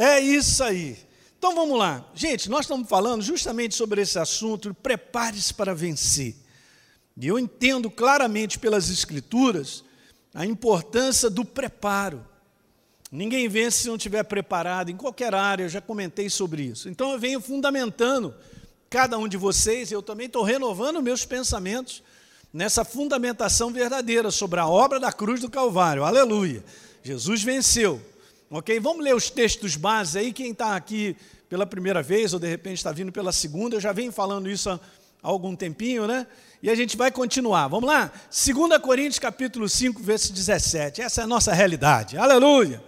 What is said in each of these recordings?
É isso aí. Então vamos lá. Gente, nós estamos falando justamente sobre esse assunto, prepare-se para vencer. E eu entendo claramente pelas Escrituras a importância do preparo. Ninguém vence se não estiver preparado em qualquer área, eu já comentei sobre isso. Então eu venho fundamentando cada um de vocês, eu também estou renovando meus pensamentos nessa fundamentação verdadeira sobre a obra da cruz do Calvário. Aleluia. Jesus venceu. Ok? Vamos ler os textos básicos aí. Quem está aqui pela primeira vez, ou de repente está vindo pela segunda, eu já venho falando isso há algum tempinho, né? E a gente vai continuar. Vamos lá? 2 Coríntios capítulo 5, verso 17. Essa é a nossa realidade. Aleluia.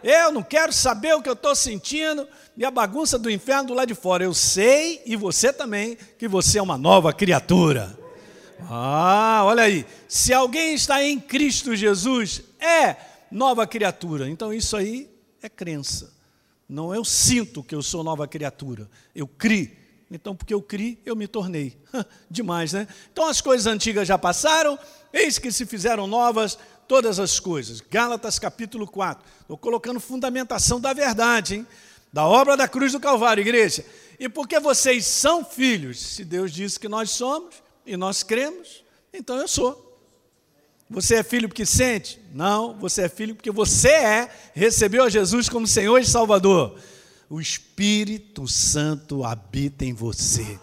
Eu não quero saber o que eu estou sentindo e a bagunça do inferno do lado de fora. Eu sei, e você também, que você é uma nova criatura. Ah, olha aí. Se alguém está em Cristo Jesus, é nova criatura. Então isso aí é crença. Não eu sinto que eu sou nova criatura. Eu crio. Então, porque eu criei, eu me tornei. Demais, né? Então, as coisas antigas já passaram, eis que se fizeram novas todas as coisas. Gálatas capítulo 4. Estou colocando fundamentação da verdade, hein? Da obra da cruz do Calvário, igreja. E porque vocês são filhos, se Deus disse que nós somos e nós cremos, então eu sou. Você é filho porque sente? Não, você é filho porque você é, recebeu a Jesus como Senhor e Salvador. O Espírito Santo habita em você.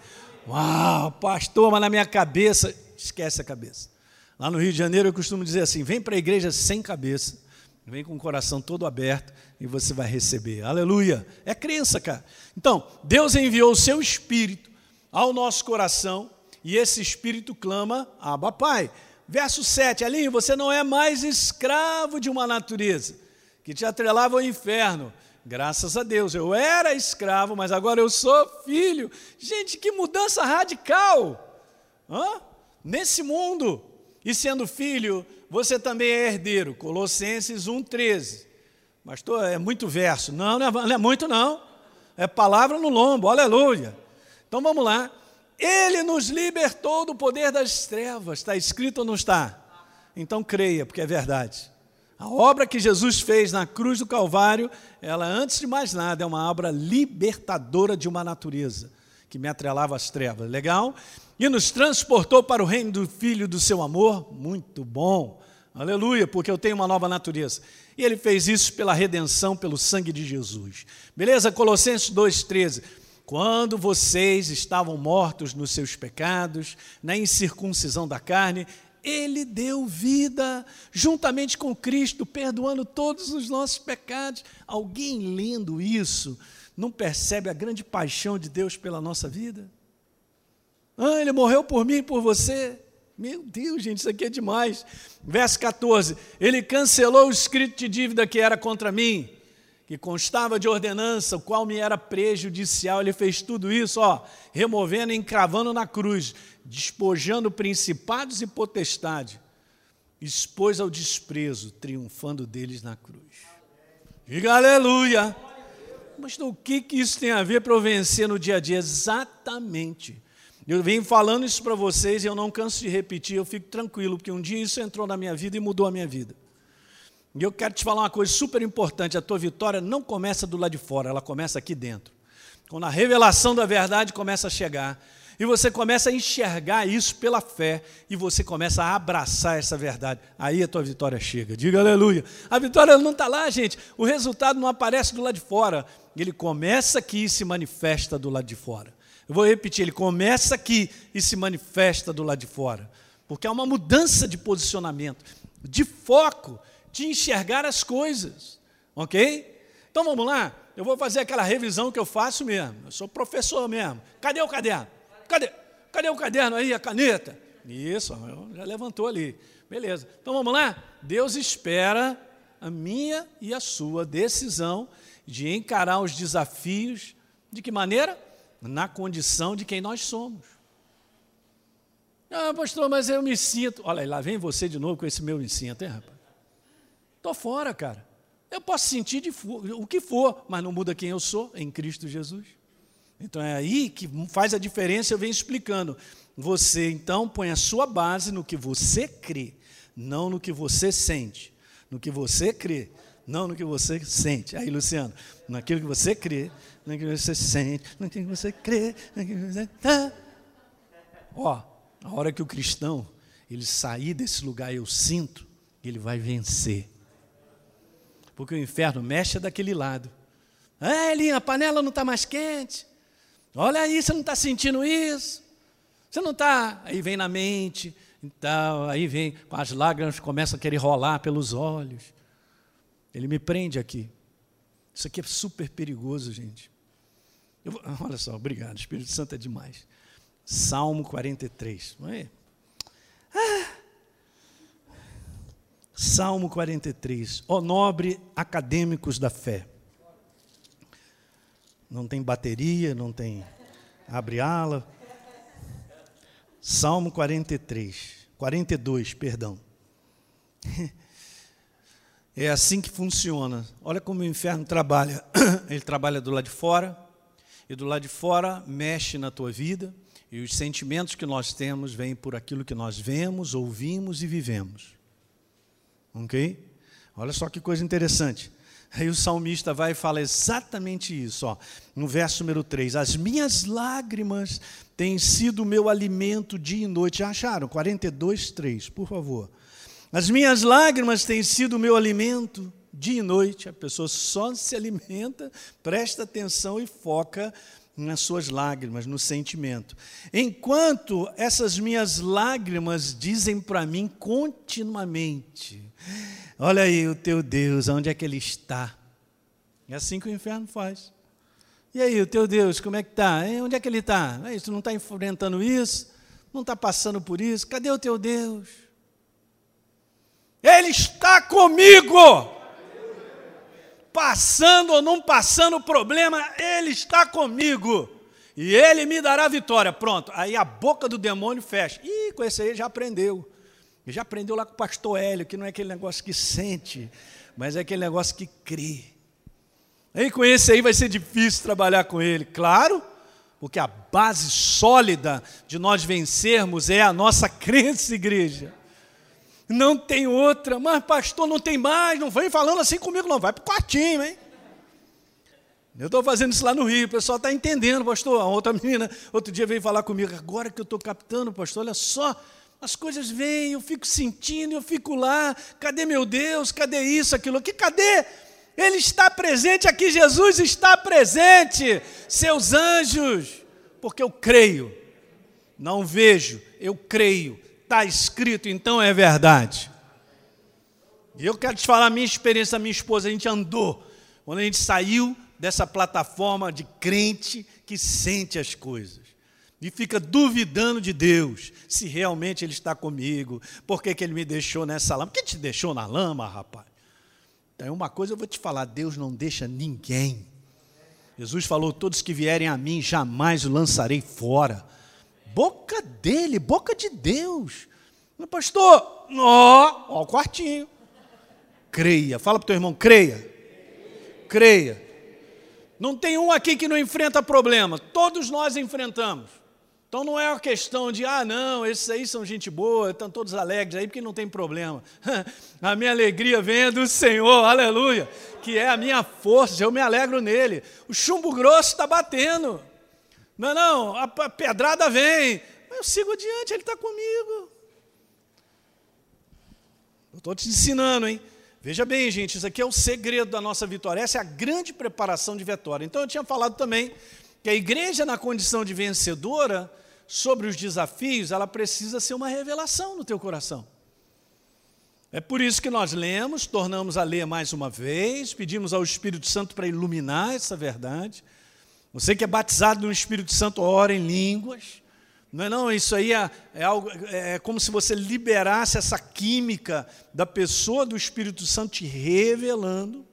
Uau, pastor, mas na minha cabeça, esquece a cabeça. Lá no Rio de Janeiro eu costumo dizer assim: vem para a igreja sem cabeça, vem com o coração todo aberto e você vai receber. Aleluia. É crença, cara. Então, Deus enviou o seu espírito ao nosso coração e esse espírito clama: Abba, Pai. Verso 7, Alinho, você não é mais escravo de uma natureza que te atrelava ao inferno. Graças a Deus, eu era escravo, mas agora eu sou filho. Gente, que mudança radical! Hã? Nesse mundo, e sendo filho, você também é herdeiro. Colossenses 1,13. Pastor, é muito verso. Não, não é, não é muito, não. É palavra no lombo, aleluia. Então vamos lá. Ele nos libertou do poder das trevas. Está escrito ou não está? Então creia, porque é verdade. A obra que Jesus fez na cruz do Calvário, ela, antes de mais nada, é uma obra libertadora de uma natureza que me atrelava às trevas. Legal? e nos transportou para o reino do Filho do seu amor. Muito bom, aleluia, porque eu tenho uma nova natureza. E ele fez isso pela redenção, pelo sangue de Jesus. Beleza? Colossenses 2,13. Quando vocês estavam mortos nos seus pecados, na incircuncisão da carne, ele deu vida juntamente com Cristo, perdoando todos os nossos pecados. Alguém lendo isso não percebe a grande paixão de Deus pela nossa vida? Ah, ele morreu por mim e por você. Meu Deus, gente, isso aqui é demais. Verso 14: Ele cancelou o escrito de dívida que era contra mim, que constava de ordenança, o qual me era prejudicial. Ele fez tudo isso, ó, removendo e encravando na cruz, despojando principados e potestade, expôs ao desprezo, triunfando deles na cruz. Diga aleluia. Mas o que, que isso tem a ver para eu vencer no dia a dia? Exatamente eu venho falando isso para vocês e eu não canso de repetir, eu fico tranquilo, porque um dia isso entrou na minha vida e mudou a minha vida. E eu quero te falar uma coisa super importante: a tua vitória não começa do lado de fora, ela começa aqui dentro. Quando a revelação da verdade começa a chegar, e você começa a enxergar isso pela fé, e você começa a abraçar essa verdade, aí a tua vitória chega. Diga aleluia. A vitória não está lá, gente. O resultado não aparece do lado de fora, ele começa aqui e se manifesta do lado de fora. Eu vou repetir, ele começa aqui e se manifesta do lado de fora. Porque há uma mudança de posicionamento, de foco, de enxergar as coisas. Ok? Então vamos lá? Eu vou fazer aquela revisão que eu faço mesmo. Eu sou professor mesmo. Cadê o caderno? Cadê? Cadê o caderno aí, a caneta? Isso, já levantou ali. Beleza. Então vamos lá? Deus espera a minha e a sua decisão de encarar os desafios. De que maneira? na condição de quem nós somos. Ah, pastor, mas eu me sinto. Olha, lá vem você de novo com esse meu me sinto, hein, rapaz? Estou fora, cara. Eu posso sentir de o que for, mas não muda quem eu sou em Cristo Jesus. Então é aí que faz a diferença, eu venho explicando. Você então põe a sua base no que você crê, não no que você sente. No que você crê, não no que você sente. Aí, Luciano, naquilo que você crê, naquilo que você sente, naquilo que você crê, naquilo que você. Tá. Ó, a hora que o cristão ele sair desse lugar, eu sinto, ele vai vencer. Porque o inferno mexe daquele lado. Ah, Elinha, a panela não está mais quente. Olha aí, você não está sentindo isso? Você não está. Aí vem na mente, então, aí vem com as lágrimas, começa a querer rolar pelos olhos. Ele me prende aqui. Isso aqui é super perigoso, gente. Eu, olha só, obrigado, Espírito Santo é demais. Salmo 43, não? Ah. Salmo 43. Ó nobre acadêmicos da fé. Não tem bateria, não tem abre ala. Salmo 43, 42, perdão. É assim que funciona. Olha como o inferno trabalha. Ele trabalha do lado de fora, e do lado de fora mexe na tua vida, e os sentimentos que nós temos vêm por aquilo que nós vemos, ouvimos e vivemos. Ok? Olha só que coisa interessante. Aí o salmista vai e fala exatamente isso, ó, no verso número 3. As minhas lágrimas têm sido meu alimento dia e noite. Acharam? 42, 3, por favor. As minhas lágrimas têm sido meu alimento dia e noite. A pessoa só se alimenta, presta atenção e foca nas suas lágrimas, no sentimento. Enquanto essas minhas lágrimas dizem para mim continuamente: Olha aí o teu Deus, onde é que ele está? É assim que o inferno faz. E aí, o teu Deus, como é que está? Onde é que ele está? É tu não está enfrentando isso? Não está passando por isso? Cadê o teu Deus? Ele está comigo! passando ou não passando problema, Ele está comigo. E Ele me dará vitória. Pronto. Aí a boca do demônio fecha. Ih, com esse aí já aprendeu. Já aprendeu lá com o pastor Hélio, que não é aquele negócio que sente, mas é aquele negócio que crê. Aí com esse aí vai ser difícil trabalhar com ele, claro, porque a base sólida de nós vencermos é a nossa crença, igreja. Não tem outra. Mas, pastor, não tem mais. Não vem falando assim comigo, não. Vai para o quartinho, hein? Eu estou fazendo isso lá no Rio, o pessoal está entendendo, pastor. A outra menina, outro dia veio falar comigo, agora que eu estou captando, pastor, olha só, as coisas vêm, eu fico sentindo, eu fico lá, cadê meu Deus? Cadê isso, aquilo aqui? Cadê? Ele está presente aqui, Jesus está presente, seus anjos, porque eu creio, não vejo, eu creio, está escrito, então é verdade. E eu quero te falar a minha experiência, a minha esposa, a gente andou, quando a gente saiu dessa plataforma de crente que sente as coisas. E fica duvidando de Deus, se realmente Ele está comigo, por que, que Ele me deixou nessa lama? Por que te deixou na lama, rapaz? Então, uma coisa eu vou te falar: Deus não deixa ninguém. Jesus falou: Todos que vierem a mim, jamais o lançarei fora boca dele, boca de Deus. Meu pastor, ó, ó o quartinho. Creia. Fala para o teu irmão, creia. Creia. Não tem um aqui que não enfrenta problema. Todos nós enfrentamos. Então não é uma questão de, ah, não, esses aí são gente boa, estão todos alegres aí porque não tem problema. A minha alegria vem do Senhor, aleluia, que é a minha força, eu me alegro nele. O chumbo grosso está batendo. Não, não, a pedrada vem. Mas eu sigo adiante, ele está comigo. Eu estou te ensinando, hein? Veja bem, gente, isso aqui é o segredo da nossa vitória. Essa é a grande preparação de vitória. Então eu tinha falado também que a igreja na condição de vencedora sobre os desafios, ela precisa ser uma revelação no teu coração. É por isso que nós lemos, tornamos a ler mais uma vez, pedimos ao Espírito Santo para iluminar essa verdade. Você que é batizado no Espírito Santo, ora em línguas. Não é não, isso aí é, é, algo, é como se você liberasse essa química da pessoa do Espírito Santo te revelando.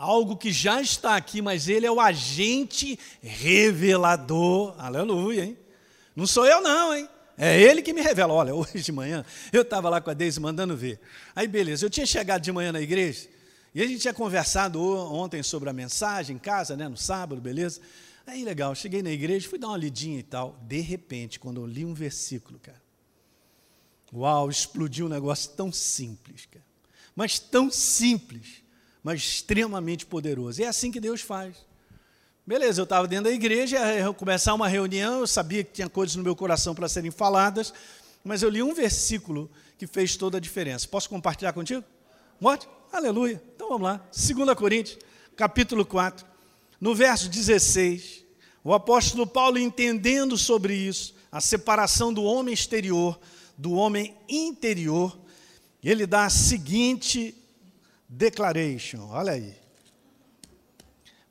Algo que já está aqui, mas ele é o agente revelador. Aleluia, hein? Não sou eu não, hein? É ele que me revela. Olha, hoje de manhã eu estava lá com a Deise mandando ver. Aí beleza, eu tinha chegado de manhã na igreja, e a gente tinha conversado ontem sobre a mensagem em casa, né, no sábado, beleza? Aí legal, cheguei na igreja, fui dar uma lidinha e tal. De repente, quando eu li um versículo, cara, uau, explodiu um negócio tão simples, cara. mas tão simples, mas extremamente poderoso. E é assim que Deus faz. Beleza, eu estava dentro da igreja, ia começar uma reunião, eu sabia que tinha coisas no meu coração para serem faladas, mas eu li um versículo que fez toda a diferença. Posso compartilhar contigo? Morte? Aleluia. Então vamos lá. 2 Coríntios, capítulo 4, no verso 16. O apóstolo Paulo, entendendo sobre isso, a separação do homem exterior do homem interior, ele dá a seguinte declaration. Olha aí.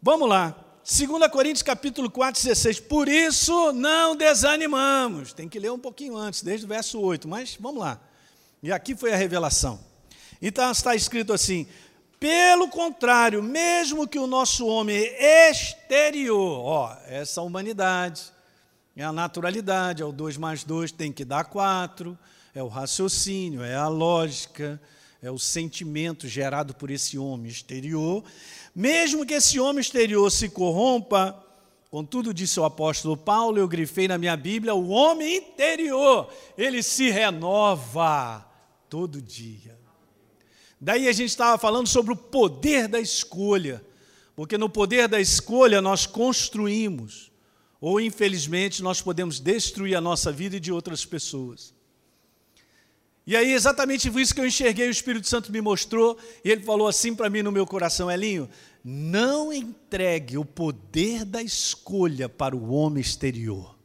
Vamos lá. 2 Coríntios capítulo 4, 16. Por isso não desanimamos. Tem que ler um pouquinho antes, desde o verso 8, mas vamos lá. E aqui foi a revelação. Então está escrito assim: pelo contrário, mesmo que o nosso homem exterior, ó, essa humanidade, é a naturalidade, é o 2 mais 2 tem que dar 4, é o raciocínio, é a lógica, é o sentimento gerado por esse homem exterior. Mesmo que esse homem exterior se corrompa, contudo, disse o apóstolo Paulo, eu grifei na minha Bíblia, o homem interior, ele se renova todo dia. Daí a gente estava falando sobre o poder da escolha, porque no poder da escolha nós construímos, ou infelizmente nós podemos destruir a nossa vida e de outras pessoas. E aí, exatamente isso que eu enxerguei, o Espírito Santo me mostrou, e ele falou assim para mim no meu coração: Elinho, não entregue o poder da escolha para o homem exterior.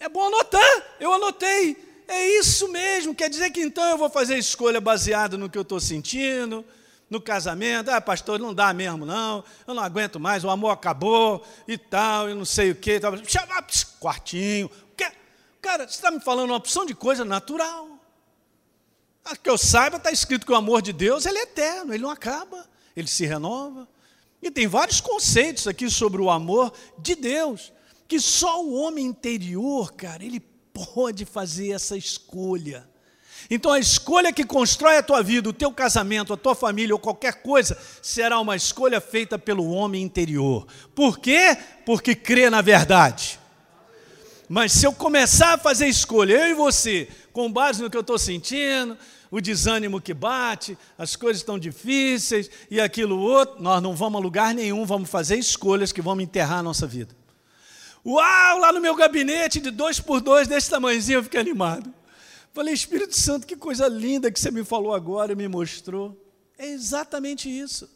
É bom anotar, eu anotei. É isso mesmo, quer dizer que então eu vou fazer escolha baseada no que eu estou sentindo, no casamento. Ah, pastor, não dá mesmo, não. Eu não aguento mais, o amor acabou e tal, e não sei o quê. Chama, quartinho. Cara, você está me falando uma opção de coisa natural. A que eu saiba, está escrito que o amor de Deus ele é eterno, ele não acaba, ele se renova. E tem vários conceitos aqui sobre o amor de Deus, que só o homem interior, cara, ele pode fazer essa escolha. Então a escolha que constrói a tua vida, o teu casamento, a tua família ou qualquer coisa, será uma escolha feita pelo homem interior. Por quê? Porque crê na verdade. Mas se eu começar a fazer escolha, eu e você, com base no que eu estou sentindo, o desânimo que bate, as coisas estão difíceis e aquilo outro, nós não vamos a lugar nenhum, vamos fazer escolhas que vão enterrar a nossa vida. Uau, lá no meu gabinete de dois por dois, desse tamanhozinho, eu fiquei animado. Falei, Espírito Santo, que coisa linda que você me falou agora e me mostrou. É exatamente isso.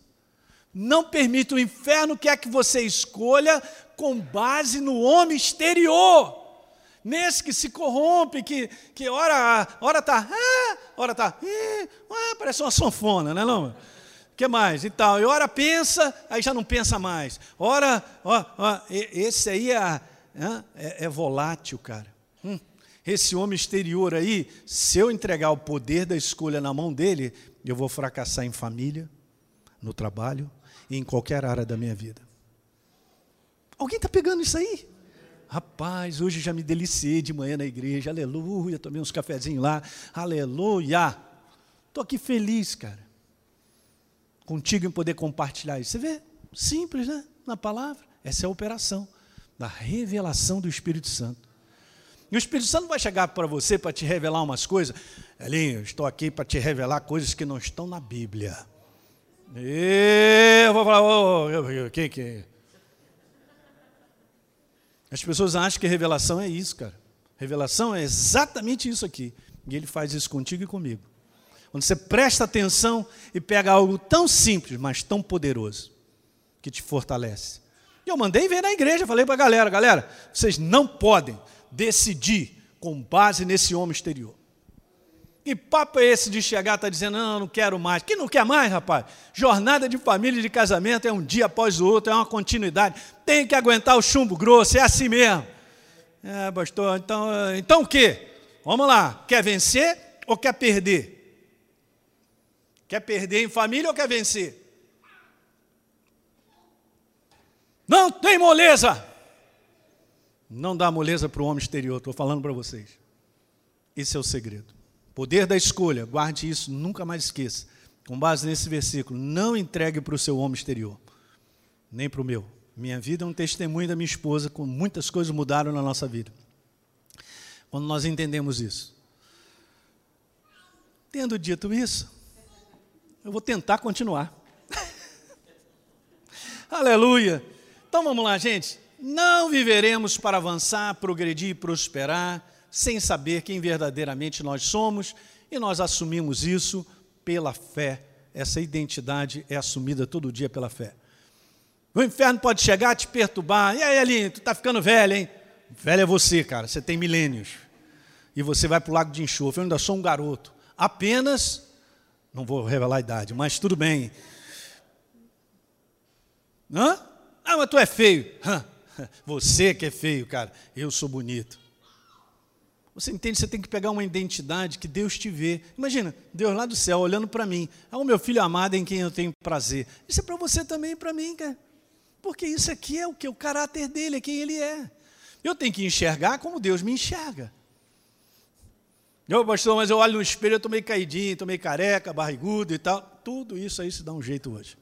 Não permita o inferno quer que você escolha com base no homem exterior. Nesse que se corrompe, que, que ora, ora tá, ah, ora tá, ah, parece uma sanfona, né não? que mais? E tal. E ora pensa, aí já não pensa mais. Ora, ó, ó, esse aí é, é, é volátil, cara. Hum, esse homem exterior aí, se eu entregar o poder da escolha na mão dele, eu vou fracassar em família, no trabalho e em qualquer área da minha vida. Alguém está pegando isso aí? Rapaz, hoje já me deliciei de manhã na igreja, aleluia, tomei uns cafezinhos lá, aleluia. Estou aqui feliz, cara contigo em poder compartilhar isso. Você vê? Simples, né? Na palavra. Essa é a operação da revelação do Espírito Santo. E o Espírito Santo vai chegar para você para te revelar umas coisas. Elinho, estou aqui para te revelar coisas que não estão na Bíblia. E eu vou falar, o que que é? As pessoas acham que revelação é isso, cara. Revelação é exatamente isso aqui. E ele faz isso contigo e comigo. Quando você presta atenção e pega algo tão simples, mas tão poderoso, que te fortalece. E eu mandei ver na igreja, falei para a galera: galera, vocês não podem decidir com base nesse homem exterior. Que papo é esse de chegar, está dizendo, não, não quero mais. Que não quer mais, rapaz? Jornada de família e de casamento é um dia após o outro, é uma continuidade. Tem que aguentar o chumbo grosso, é assim mesmo. É, pastor, então, então o quê? Vamos lá, quer vencer ou quer perder? Quer perder em família ou quer vencer? Não tem moleza. Não dá moleza para o homem exterior, estou falando para vocês. Esse é o segredo. Poder da escolha, guarde isso, nunca mais esqueça. Com base nesse versículo, não entregue para o seu homem exterior, nem para o meu. Minha vida é um testemunho da minha esposa, com muitas coisas mudaram na nossa vida. Quando nós entendemos isso. Tendo dito isso, eu vou tentar continuar. Aleluia! Então vamos lá, gente. Não viveremos para avançar, progredir e prosperar sem saber quem verdadeiramente nós somos e nós assumimos isso pela fé. Essa identidade é assumida todo dia pela fé. O inferno pode chegar te perturbar. E aí, Aline, tu está ficando velho, hein? Velho é você, cara. Você tem milênios. E você vai para o lago de enxofre. Eu ainda sou um garoto. Apenas, não vou revelar a idade, mas tudo bem. Hã? Ah, mas tu é feio. Hã? Você que é feio, cara. Eu sou bonito. Você entende? Você tem que pegar uma identidade que Deus te vê. Imagina, Deus lá do céu olhando para mim. É o meu filho amado em quem eu tenho prazer. Isso é para você também e para mim, cara. Porque isso aqui é o que? O caráter dele, é quem ele é. Eu tenho que enxergar como Deus me enxerga. Eu, pastor, mas eu olho no espelho, eu estou meio caidinho, estou meio careca, barrigudo e tal. Tudo isso aí se dá um jeito hoje.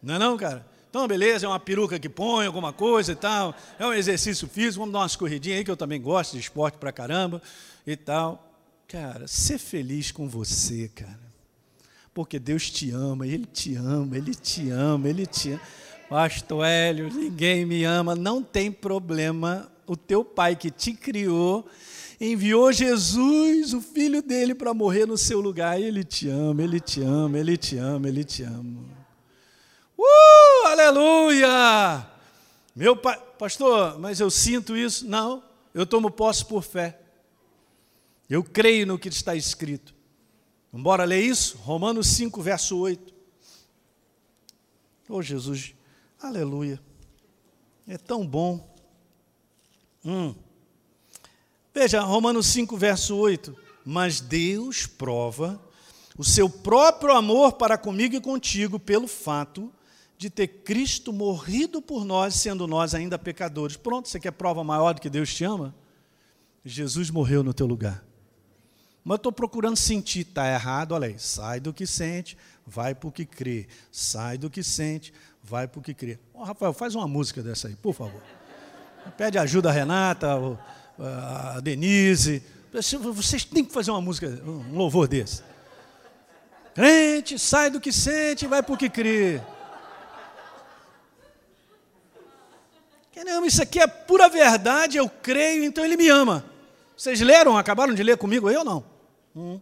Não é não, cara? Então, beleza, é uma peruca que põe, alguma coisa e tal. É um exercício físico, vamos dar umas corridinhas aí, que eu também gosto de esporte pra caramba e tal. Cara, ser feliz com você, cara. Porque Deus te ama, Ele te ama, Ele te ama, Ele te ama. Pastor Hélio, ninguém me ama, não tem problema. O teu pai que te criou enviou Jesus, o filho dele, para morrer no seu lugar. Ele te ama, ele te ama, ele te ama, ele te ama. Aleluia! Meu pai, pastor, mas eu sinto isso. Não, eu tomo posse por fé. Eu creio no que está escrito. Vamos ler isso? Romanos 5, verso 8. Oh, Jesus, aleluia. É tão bom. Hum. Veja, Romanos 5, verso 8. Mas Deus prova o seu próprio amor para comigo e contigo pelo fato de ter Cristo morrido por nós, sendo nós ainda pecadores. Pronto, você quer prova maior do que Deus te ama? Jesus morreu no teu lugar. Mas eu estou procurando sentir, está errado, olha aí, sai do que sente, vai para o que crê. Sai do que sente, vai para o que crê. Oh, Rafael, faz uma música dessa aí, por favor. Pede ajuda a Renata, a Denise. Vocês têm que fazer uma música, um louvor desse. Crente, sai do que sente, vai para o que crê. Caramba, isso aqui é pura verdade, eu creio, então ele me ama. Vocês leram, acabaram de ler comigo aí ou não? Hum.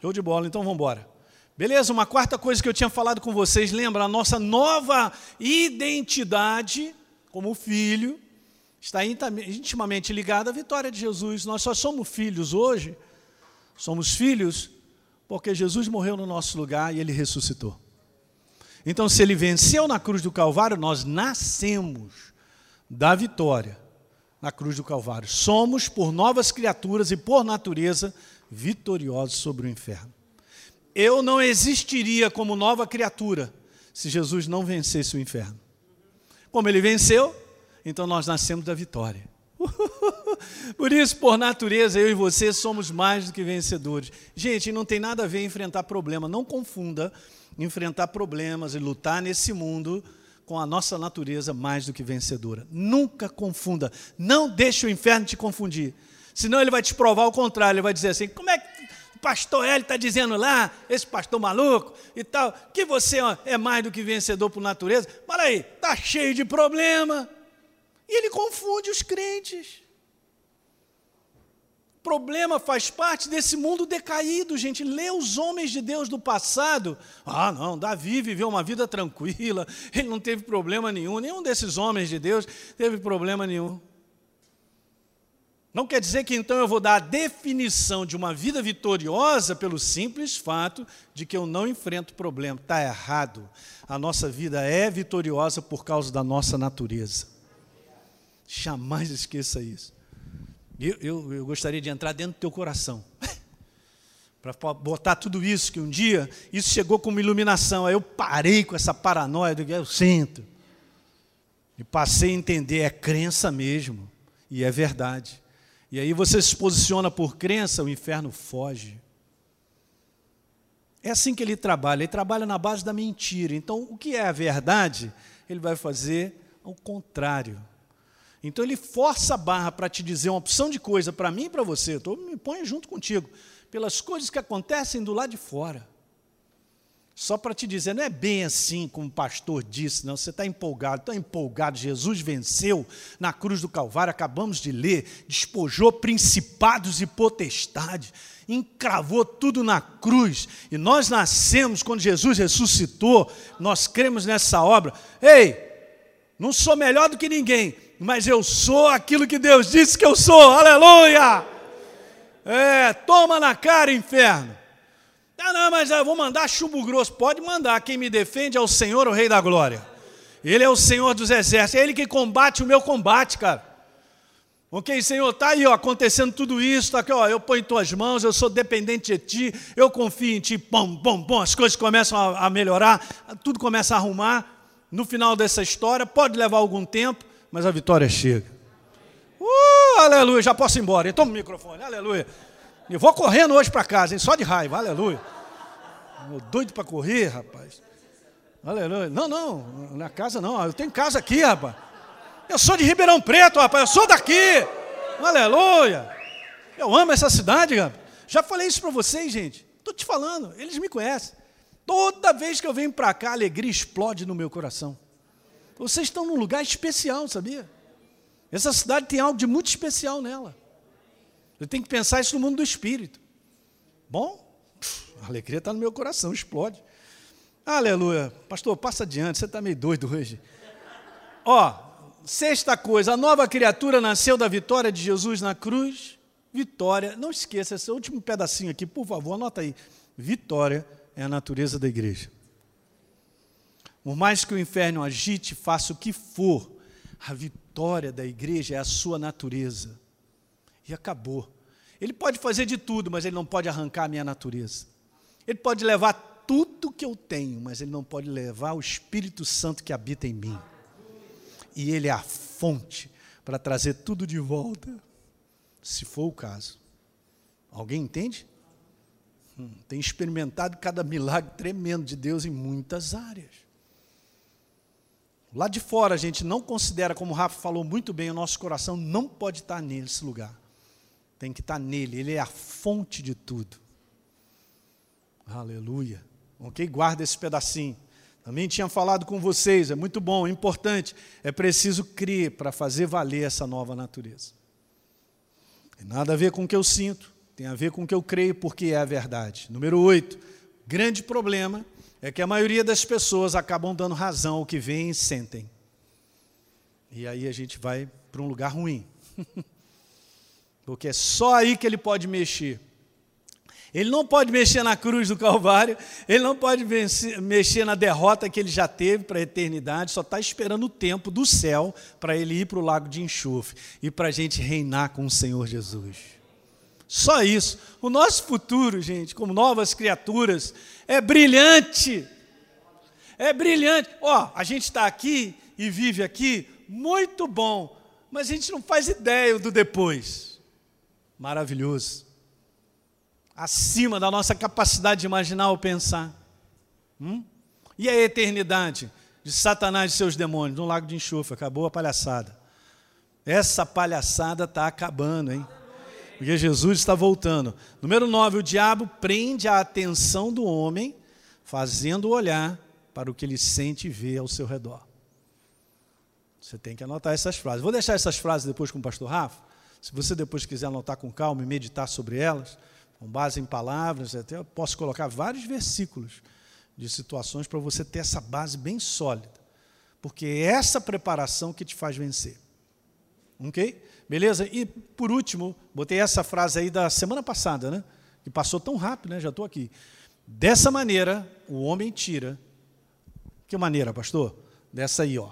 Show de bola, então vamos embora. Beleza, uma quarta coisa que eu tinha falado com vocês, lembra? A nossa nova identidade como filho está intimamente ligada à vitória de Jesus. Nós só somos filhos hoje, somos filhos porque Jesus morreu no nosso lugar e ele ressuscitou. Então, se ele venceu na cruz do Calvário, nós nascemos da vitória na cruz do Calvário. Somos, por novas criaturas e por natureza, vitoriosos sobre o inferno. Eu não existiria como nova criatura se Jesus não vencesse o inferno. Como ele venceu, então nós nascemos da vitória. Por isso, por natureza, eu e você somos mais do que vencedores. Gente, não tem nada a ver enfrentar problema. Não confunda enfrentar problemas e lutar nesse mundo com a nossa natureza mais do que vencedora. Nunca confunda. Não deixe o inferno te confundir. Senão ele vai te provar o contrário. Ele vai dizer assim: como é que o pastor Hélio está dizendo lá, esse pastor maluco e tal, que você é mais do que vencedor por natureza? Para aí, está cheio de problema. E ele confunde os crentes. Problema faz parte desse mundo decaído, gente. Lê os homens de Deus do passado. Ah, não, Davi viveu uma vida tranquila, ele não teve problema nenhum. Nenhum desses homens de Deus teve problema nenhum. Não quer dizer que então eu vou dar a definição de uma vida vitoriosa pelo simples fato de que eu não enfrento problema. Está errado. A nossa vida é vitoriosa por causa da nossa natureza. Jamais esqueça isso. Eu, eu, eu gostaria de entrar dentro do teu coração. para botar tudo isso, que um dia isso chegou como iluminação. Aí eu parei com essa paranoia do que eu sinto. E passei a entender, é crença mesmo. E é verdade. E aí você se posiciona por crença, o inferno foge. É assim que ele trabalha. Ele trabalha na base da mentira. Então, o que é a verdade, ele vai fazer ao contrário. Então ele força a barra para te dizer uma opção de coisa para mim e para você. Eu tô, me ponho junto contigo. pelas coisas que acontecem do lado de fora. Só para te dizer, não é bem assim como o pastor disse, não. Você está empolgado, está empolgado. Jesus venceu na cruz do Calvário, acabamos de ler, despojou principados e potestades, encravou tudo na cruz. E nós nascemos quando Jesus ressuscitou, nós cremos nessa obra. Ei, não sou melhor do que ninguém, mas eu sou aquilo que Deus disse que eu sou, aleluia! É, toma na cara, inferno. Ah, não, mas eu vou mandar chumbo grosso. Pode mandar. Quem me defende é o Senhor, o Rei da Glória. Ele é o Senhor dos exércitos. É Ele que combate o meu combate, cara. Ok, Senhor, está aí ó, acontecendo tudo isso, está aqui, ó, eu ponho em tuas mãos, eu sou dependente de ti, eu confio em ti, bom, bom, bom, as coisas começam a, a melhorar, tudo começa a arrumar. No final dessa história, pode levar algum tempo, mas a vitória chega. Uh, aleluia, já posso ir embora. Toma o microfone, aleluia. Eu vou correndo hoje para casa, hein? só de raiva, aleluia. Eu doido para correr, rapaz. Aleluia. Não, não, na casa não. Eu tenho casa aqui, rapaz. Eu sou de Ribeirão Preto, rapaz. Eu sou daqui. Aleluia. Eu amo essa cidade, rapaz. Já falei isso para vocês, gente. Estou te falando, eles me conhecem. Toda vez que eu venho para cá, a alegria explode no meu coração. Vocês estão num lugar especial, sabia? Essa cidade tem algo de muito especial nela. Eu tenho que pensar isso no mundo do espírito. Bom, a alegria está no meu coração, explode. Aleluia. Pastor, passa adiante, você está meio doido hoje. Ó, sexta coisa, a nova criatura nasceu da vitória de Jesus na cruz. Vitória, não esqueça esse último pedacinho aqui, por favor, anota aí. Vitória é a natureza da igreja. Por mais que o inferno agite, faça o que for, a vitória da igreja é a sua natureza e acabou. Ele pode fazer de tudo, mas ele não pode arrancar a minha natureza. Ele pode levar tudo que eu tenho, mas ele não pode levar o Espírito Santo que habita em mim. E ele é a fonte para trazer tudo de volta, se for o caso. Alguém entende? Hum, tem experimentado cada milagre tremendo de Deus em muitas áreas. Lá de fora a gente não considera, como o Rafa falou muito bem, o nosso coração não pode estar nesse lugar tem que estar nele, ele é a fonte de tudo. Aleluia. Ok? Guarda esse pedacinho. Também tinha falado com vocês, é muito bom, é importante. É preciso crer para fazer valer essa nova natureza. Tem nada a ver com o que eu sinto, tem a ver com o que eu creio, porque é a verdade. Número 8. Grande problema é que a maioria das pessoas acabam dando razão ao que veem e sentem. E aí a gente vai para um lugar ruim. porque é só aí que ele pode mexer. Ele não pode mexer na cruz do Calvário, ele não pode mexer na derrota que ele já teve para a eternidade, só está esperando o tempo do céu para ele ir para o lago de enxofre e para a gente reinar com o Senhor Jesus. Só isso. O nosso futuro, gente, como novas criaturas, é brilhante. É brilhante. Ó, oh, a gente está aqui e vive aqui, muito bom, mas a gente não faz ideia do depois maravilhoso, acima da nossa capacidade de imaginar ou pensar. Hum? E a eternidade de Satanás e seus demônios no lago de enxofre? Acabou a palhaçada. Essa palhaçada está acabando, hein? Porque Jesus está voltando. Número 9, o diabo prende a atenção do homem, fazendo olhar para o que ele sente e vê ao seu redor. Você tem que anotar essas frases. Vou deixar essas frases depois com o pastor Rafa, se você depois quiser anotar com calma e meditar sobre elas, com base em palavras, até eu posso colocar vários versículos de situações para você ter essa base bem sólida. Porque é essa preparação que te faz vencer. Ok? Beleza? E por último, botei essa frase aí da semana passada, né? Que passou tão rápido, né? Já estou aqui. Dessa maneira, o homem tira. Que maneira, pastor? Dessa aí, ó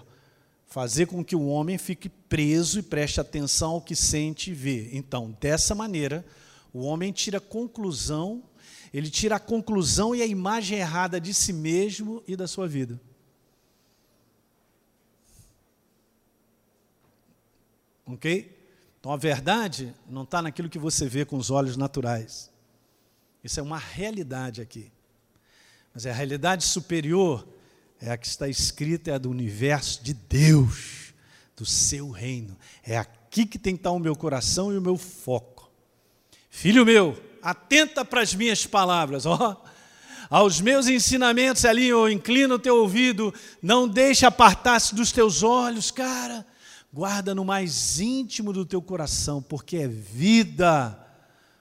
fazer com que o homem fique preso e preste atenção ao que sente e vê. Então, dessa maneira, o homem tira conclusão, ele tira a conclusão e a imagem errada de si mesmo e da sua vida. Ok? Então a verdade não está naquilo que você vê com os olhos naturais. Isso é uma realidade aqui. Mas a realidade superior é a que está escrita, é a do universo de Deus, do seu reino. É aqui que tem que estar o meu coração e o meu foco. Filho meu, atenta para as minhas palavras, ó. Aos meus ensinamentos ali, eu inclino o teu ouvido, não deixe apartar-se dos teus olhos, cara. Guarda no mais íntimo do teu coração, porque é vida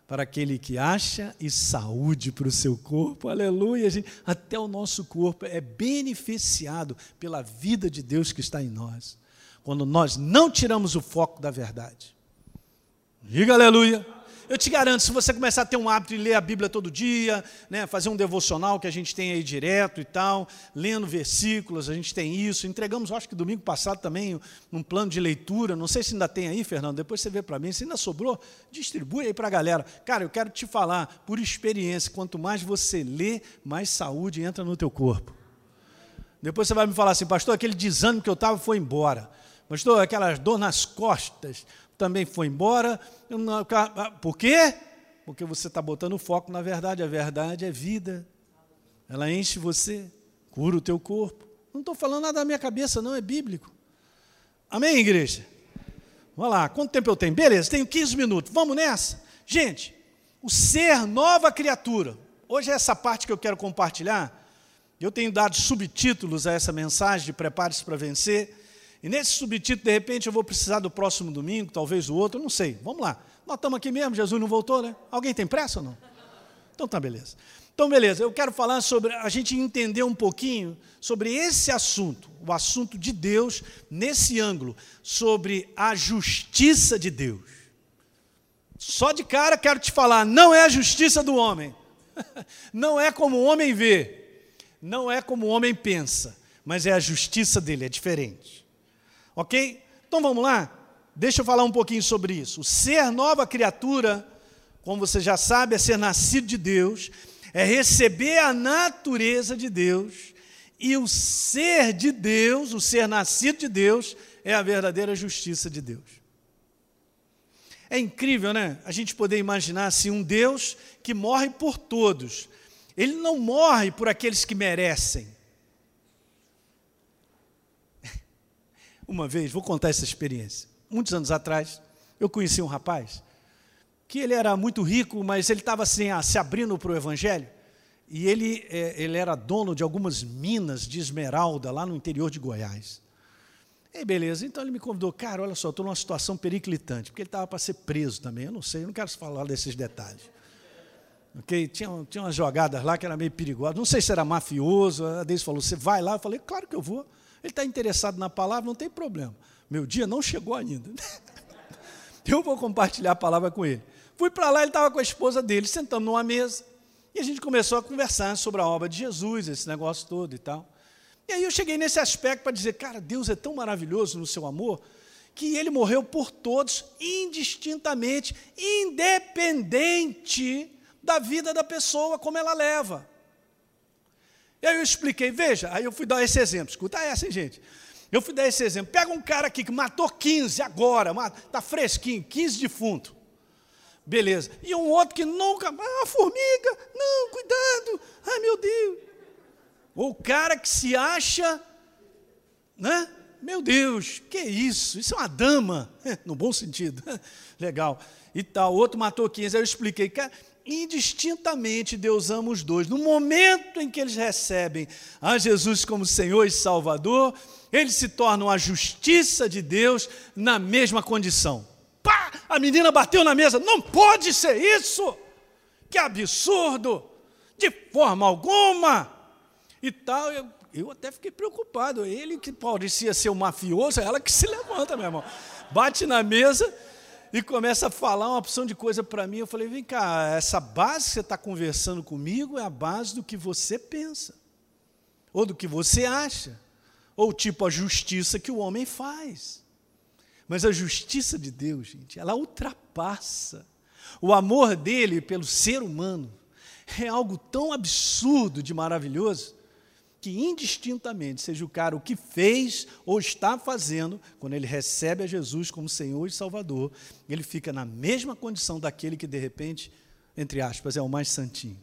para aquele que acha e saúde para o seu corpo. Aleluia. Gente. Até o nosso corpo é beneficiado pela vida de Deus que está em nós. Quando nós não tiramos o foco da verdade. Diga aleluia. Eu te garanto, se você começar a ter um hábito de ler a Bíblia todo dia, né, fazer um devocional que a gente tem aí direto e tal, lendo versículos, a gente tem isso. Entregamos, acho que domingo passado também, um plano de leitura. Não sei se ainda tem aí, Fernando, depois você vê para mim. Se ainda sobrou, distribui aí para a galera. Cara, eu quero te falar, por experiência, quanto mais você lê, mais saúde entra no teu corpo. Depois você vai me falar assim, pastor, aquele desânimo que eu estava foi embora. Pastor, aquela dor nas costas, também foi embora. Por quê? Porque você está botando foco na verdade. A verdade é vida. Ela enche você, cura o teu corpo. Não estou falando nada da minha cabeça, não, é bíblico. Amém, igreja? Vamos lá, quanto tempo eu tenho? Beleza, tenho 15 minutos. Vamos nessa? Gente, o ser nova criatura. Hoje é essa parte que eu quero compartilhar. Eu tenho dado subtítulos a essa mensagem de Prepare-se para Vencer. E nesse subtítulo, de repente, eu vou precisar do próximo domingo, talvez o outro, não sei. Vamos lá. Nós estamos aqui mesmo, Jesus não voltou, né? Alguém tem pressa ou não? Então tá, beleza. Então, beleza, eu quero falar sobre a gente entender um pouquinho sobre esse assunto, o assunto de Deus, nesse ângulo, sobre a justiça de Deus. Só de cara quero te falar, não é a justiça do homem, não é como o homem vê, não é como o homem pensa, mas é a justiça dele, é diferente. Ok? Então vamos lá? Deixa eu falar um pouquinho sobre isso. O ser nova criatura, como você já sabe, é ser nascido de Deus, é receber a natureza de Deus, e o ser de Deus, o ser nascido de Deus, é a verdadeira justiça de Deus. É incrível, né? A gente poder imaginar assim um Deus que morre por todos. Ele não morre por aqueles que merecem. Uma vez, vou contar essa experiência. Muitos anos atrás, eu conheci um rapaz que ele era muito rico, mas ele estava assim, se abrindo para o Evangelho. E ele, é, ele era dono de algumas minas de esmeralda lá no interior de Goiás. E beleza, então ele me convidou, cara, olha só, estou numa situação periclitante, porque ele estava para ser preso também, eu não sei, eu não quero falar desses detalhes. Okay? Tinha, tinha umas jogadas lá que era meio perigosas, não sei se era mafioso, a Deise falou, você vai lá? Eu falei, claro que eu vou. Ele está interessado na palavra, não tem problema. Meu dia não chegou ainda. Eu vou compartilhar a palavra com ele. Fui para lá, ele estava com a esposa dele, sentando numa mesa, e a gente começou a conversar sobre a obra de Jesus, esse negócio todo e tal. E aí eu cheguei nesse aspecto para dizer, cara, Deus é tão maravilhoso no seu amor, que ele morreu por todos, indistintamente, independente da vida da pessoa, como ela leva. E aí eu expliquei, veja, aí eu fui dar esse exemplo, escuta essa, hein, gente. Eu fui dar esse exemplo. Pega um cara aqui que matou 15 agora, está fresquinho, 15 defunto. Beleza. E um outro que nunca. Ah, formiga, não, cuidado. Ai, meu Deus. Ou o cara que se acha, né? Meu Deus, que isso? Isso é uma dama, no bom sentido. Legal. E tal. Outro matou 15. Aí eu expliquei, cara, indistintamente Deus ama os dois. No momento em que eles recebem a Jesus como Senhor e Salvador, eles se tornam a justiça de Deus na mesma condição. Pá! A menina bateu na mesa. Não pode ser isso! Que absurdo! De forma alguma! E tal, eu, eu até fiquei preocupado. Ele que parecia ser o mafioso, ela que se levanta, meu irmão. Bate na mesa e começa a falar uma opção de coisa para mim. Eu falei: vem cá, essa base que você está conversando comigo é a base do que você pensa, ou do que você acha, ou tipo a justiça que o homem faz. Mas a justiça de Deus, gente, ela ultrapassa. O amor dele pelo ser humano é algo tão absurdo de maravilhoso que indistintamente, seja o cara o que fez ou está fazendo, quando ele recebe a Jesus como Senhor e Salvador, ele fica na mesma condição daquele que de repente, entre aspas, é o mais santinho.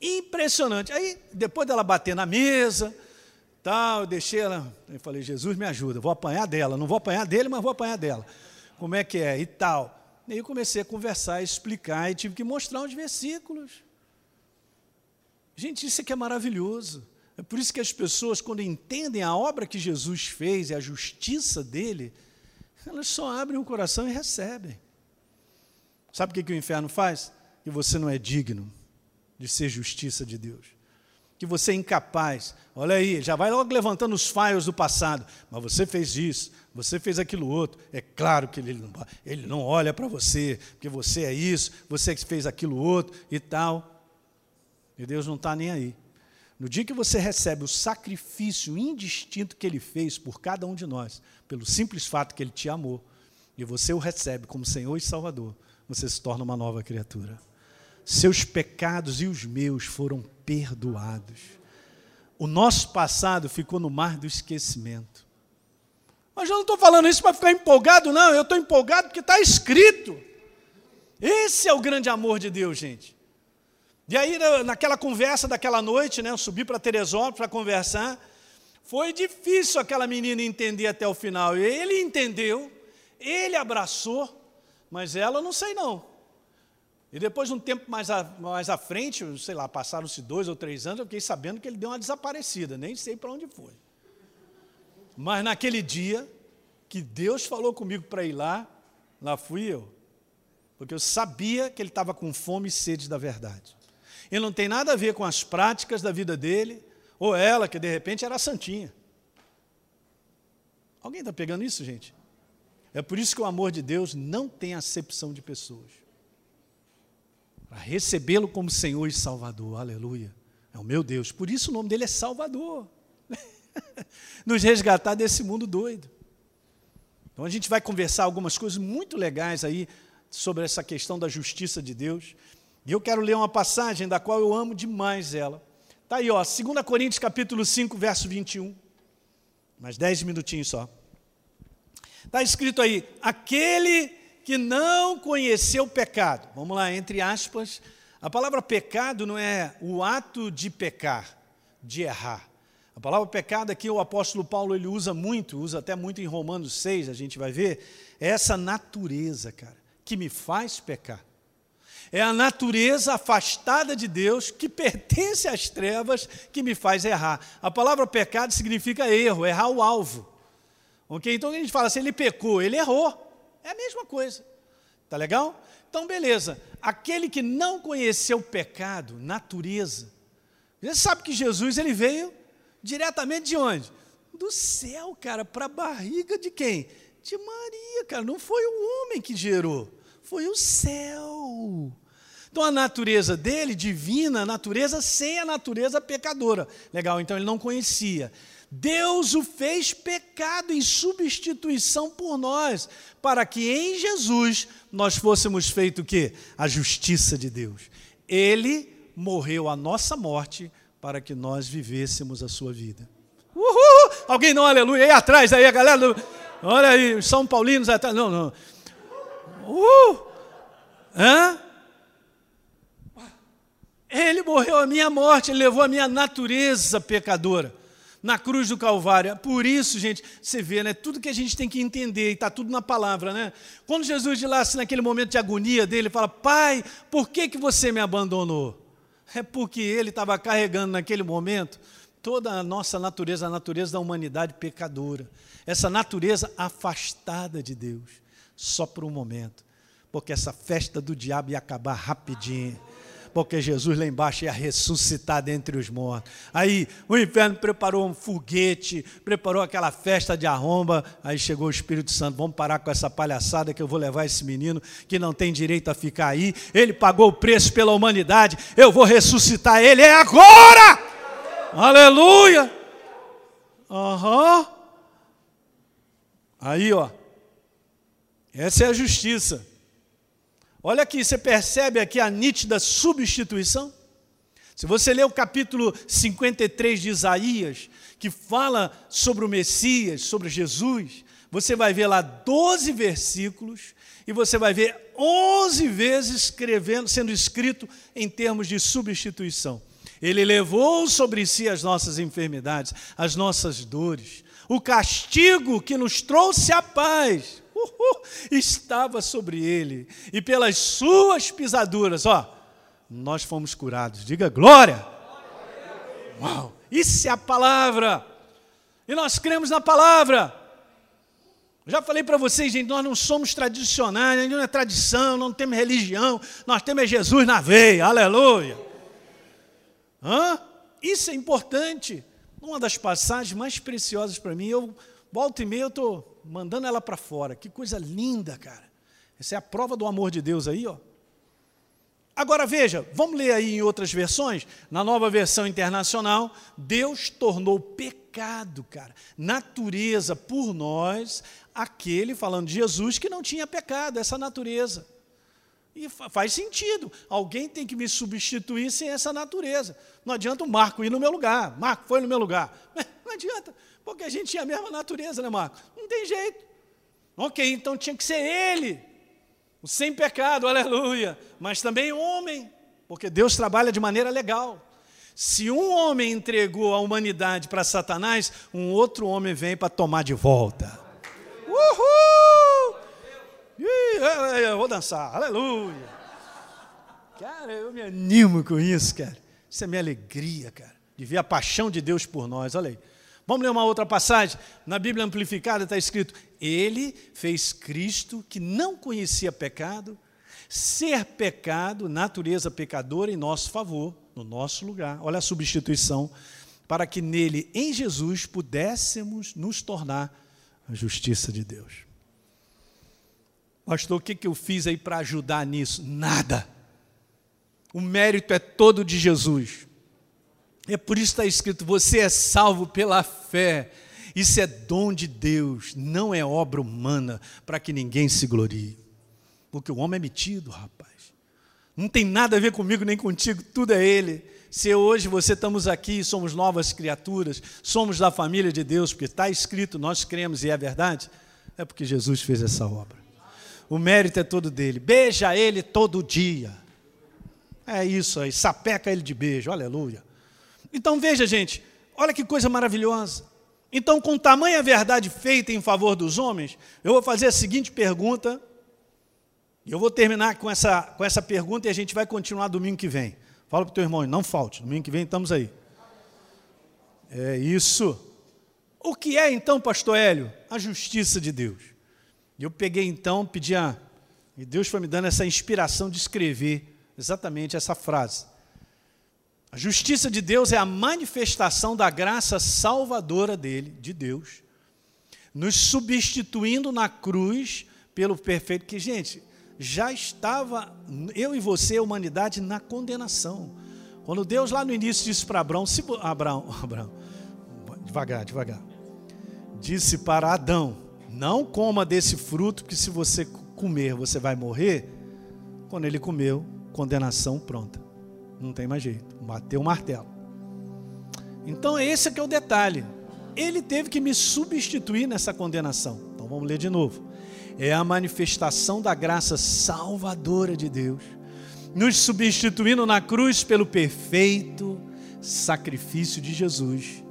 Impressionante. Aí, depois dela bater na mesa, tal, eu deixei ela, eu falei, Jesus me ajuda, vou apanhar dela, não vou apanhar dele, mas vou apanhar dela. Como é que é? E tal. E aí eu comecei a conversar, explicar, e tive que mostrar uns versículos. Gente, isso aqui é maravilhoso. É por isso que as pessoas, quando entendem a obra que Jesus fez e a justiça dele, elas só abrem o coração e recebem. Sabe o que, que o inferno faz? Que você não é digno de ser justiça de Deus. Que você é incapaz. Olha aí, já vai logo levantando os falhos do passado. Mas você fez isso, você fez aquilo outro. É claro que ele não, ele não olha para você, porque você é isso, você fez aquilo outro e tal. E Deus não está nem aí. No dia que você recebe o sacrifício indistinto que ele fez por cada um de nós, pelo simples fato que ele te amou, e você o recebe como Senhor e Salvador, você se torna uma nova criatura. Seus pecados e os meus foram perdoados. O nosso passado ficou no mar do esquecimento. Mas eu não estou falando isso para ficar empolgado, não. Eu estou empolgado porque está escrito. Esse é o grande amor de Deus, gente. E aí, naquela conversa daquela noite, né, eu subi para Teresópolis para conversar. Foi difícil aquela menina entender até o final. Ele entendeu, ele abraçou, mas ela não sei não. E depois, um tempo mais, mais à frente, sei lá, passaram-se dois ou três anos, eu fiquei sabendo que ele deu uma desaparecida, nem sei para onde foi. Mas naquele dia que Deus falou comigo para ir lá, lá fui eu. Porque eu sabia que ele estava com fome e sede da verdade. E não tem nada a ver com as práticas da vida dele, ou ela, que de repente era santinha. Alguém está pegando isso, gente? É por isso que o amor de Deus não tem acepção de pessoas para recebê-lo como Senhor e Salvador. Aleluia. É o meu Deus. Por isso o nome dele é Salvador. Nos resgatar desse mundo doido. Então a gente vai conversar algumas coisas muito legais aí sobre essa questão da justiça de Deus. E eu quero ler uma passagem da qual eu amo demais ela. Está aí, ó, 2 Coríntios capítulo 5, verso 21. Mais 10 minutinhos só. Está escrito aí, aquele que não conheceu o pecado. Vamos lá, entre aspas. A palavra pecado não é o ato de pecar, de errar. A palavra pecado aqui o apóstolo Paulo ele usa muito, usa até muito em Romanos 6, a gente vai ver, é essa natureza, cara, que me faz pecar. É a natureza afastada de Deus, que pertence às trevas, que me faz errar. A palavra pecado significa erro, errar o alvo. Ok? Então a gente fala assim, ele pecou, ele errou. É a mesma coisa. Tá legal? Então, beleza. Aquele que não conheceu pecado, natureza. Você sabe que Jesus ele veio diretamente de onde? Do céu, cara, para a barriga de quem? De Maria, cara. Não foi o homem que gerou, foi o céu. Então a natureza dele, divina, a natureza sem a natureza pecadora. Legal, então ele não conhecia. Deus o fez pecado em substituição por nós, para que em Jesus nós fôssemos feito o quê? A justiça de Deus. Ele morreu a nossa morte para que nós vivêssemos a sua vida. Uhul! Alguém não aleluia aí atrás aí a galera. Olha aí, São Paulinos atrás. Não, não. Uhul! Hã? Ele morreu a minha morte, ele levou a minha natureza pecadora na cruz do Calvário. Por isso, gente, você vê, né? Tudo que a gente tem que entender, e está tudo na palavra, né? Quando Jesus de lá, assim, naquele momento de agonia dele, fala: Pai, por que, que você me abandonou? É porque ele estava carregando naquele momento toda a nossa natureza, a natureza da humanidade pecadora, essa natureza afastada de Deus, só por um momento, porque essa festa do diabo ia acabar rapidinho porque Jesus lá embaixo ia ressuscitar dentre os mortos. Aí o inferno preparou um foguete, preparou aquela festa de arromba, aí chegou o Espírito Santo, vamos parar com essa palhaçada que eu vou levar esse menino que não tem direito a ficar aí, ele pagou o preço pela humanidade, eu vou ressuscitar ele, é agora! Aleluia! Aham. Uhum. Aí, ó. Essa é a justiça. Olha aqui, você percebe aqui a nítida substituição? Se você ler o capítulo 53 de Isaías, que fala sobre o Messias, sobre Jesus, você vai ver lá 12 versículos e você vai ver 11 vezes sendo escrito em termos de substituição. Ele levou sobre si as nossas enfermidades, as nossas dores, o castigo que nos trouxe a paz. Uh! estava sobre ele, e pelas suas pisaduras, ó, nós fomos curados. Diga glória! Uau! Isso é a palavra! E nós cremos na palavra. Já falei para vocês, gente, nós não somos tradicionais, não é tradição, não temos religião, nós temos Jesus na veia, aleluia. Hã? Isso é importante. Uma das passagens mais preciosas para mim, eu volta e meia eu estou mandando ela para fora. Que coisa linda, cara. Essa é a prova do amor de Deus aí, ó. Agora veja, vamos ler aí em outras versões. Na nova versão internacional, Deus tornou pecado, cara, natureza por nós, aquele, falando de Jesus, que não tinha pecado, essa natureza. E faz sentido. Alguém tem que me substituir sem essa natureza. Não adianta o Marco ir no meu lugar. Marco foi no meu lugar. Não adianta, porque a gente tinha a mesma natureza, né, Marco? Não tem jeito. Ok, então tinha que ser ele o sem pecado, aleluia, mas também homem, porque Deus trabalha de maneira legal. Se um homem entregou a humanidade para Satanás, um outro homem vem para tomar de volta. Uhul! Eu vou dançar, aleluia. Cara, eu me animo com isso, cara. Isso é minha alegria, cara, de ver a paixão de Deus por nós. Olha aí. Vamos ler uma outra passagem? Na Bíblia Amplificada está escrito: Ele fez Cristo, que não conhecia pecado, ser pecado, natureza pecadora, em nosso favor, no nosso lugar. Olha a substituição, para que nele, em Jesus, pudéssemos nos tornar a justiça de Deus. Pastor, o que, que eu fiz aí para ajudar nisso? Nada. O mérito é todo de Jesus. É por isso que está escrito: você é salvo pela fé. Isso é dom de Deus, não é obra humana para que ninguém se glorie. Porque o homem é metido, rapaz. Não tem nada a ver comigo nem contigo, tudo é Ele. Se hoje você estamos aqui, somos novas criaturas, somos da família de Deus, porque está escrito, nós cremos e é verdade, é porque Jesus fez essa obra. O mérito é todo dele. Beija Ele todo dia. É isso aí, sapeca Ele de beijo, aleluia. Então veja, gente, olha que coisa maravilhosa. Então, com tamanha verdade feita em favor dos homens, eu vou fazer a seguinte pergunta. Eu vou terminar com essa, com essa pergunta e a gente vai continuar domingo que vem. Fala para o teu irmão, não falte, domingo que vem estamos aí. É isso. O que é então, pastor Hélio? A justiça de Deus. Eu peguei então, pedi a. E Deus foi me dando essa inspiração de escrever exatamente essa frase. A justiça de Deus é a manifestação da graça salvadora dele, de Deus, nos substituindo na cruz pelo perfeito que, gente, já estava eu e você, a humanidade, na condenação. Quando Deus lá no início disse para Abraão, se, Abraão, Abraão, devagar, devagar, disse para Adão, não coma desse fruto, que se você comer, você vai morrer. Quando ele comeu, condenação pronta. Não tem mais jeito. Bateu o martelo. Então esse é que é o detalhe. Ele teve que me substituir nessa condenação. Então vamos ler de novo. É a manifestação da graça salvadora de Deus, nos substituindo na cruz pelo perfeito sacrifício de Jesus.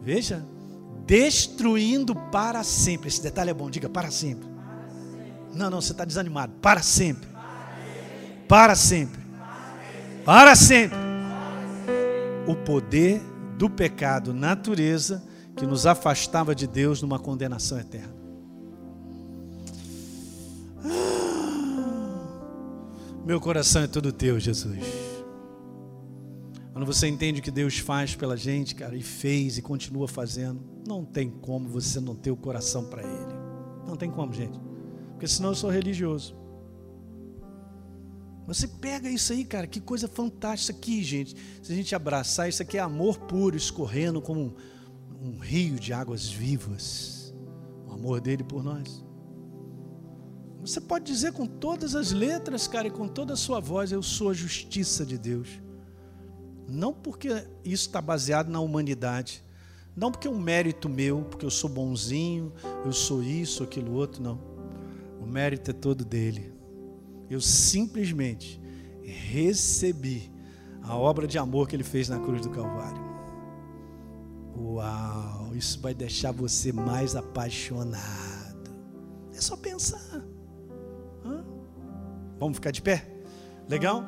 Veja, destruindo para sempre. Esse detalhe é bom, diga para sempre. Não, não, você está desanimado. Para sempre. Para sempre para sempre. O poder do pecado, natureza, que nos afastava de Deus numa condenação eterna. Ah, meu coração é todo teu, Jesus. Quando você entende o que Deus faz pela gente, cara, e fez e continua fazendo, não tem como você não ter o coração para Ele. Não tem como, gente. Porque senão eu sou religioso. Você pega isso aí, cara, que coisa fantástica aqui, gente. Se a gente abraçar, isso aqui é amor puro escorrendo como um, um rio de águas vivas. O amor dele por nós. Você pode dizer com todas as letras, cara, e com toda a sua voz: Eu sou a justiça de Deus. Não porque isso está baseado na humanidade, não porque é um mérito meu, porque eu sou bonzinho, eu sou isso, aquilo outro, não. O mérito é todo dele. Eu simplesmente recebi a obra de amor que ele fez na cruz do Calvário. Uau, isso vai deixar você mais apaixonado. É só pensar. Hã? Vamos ficar de pé? Legal?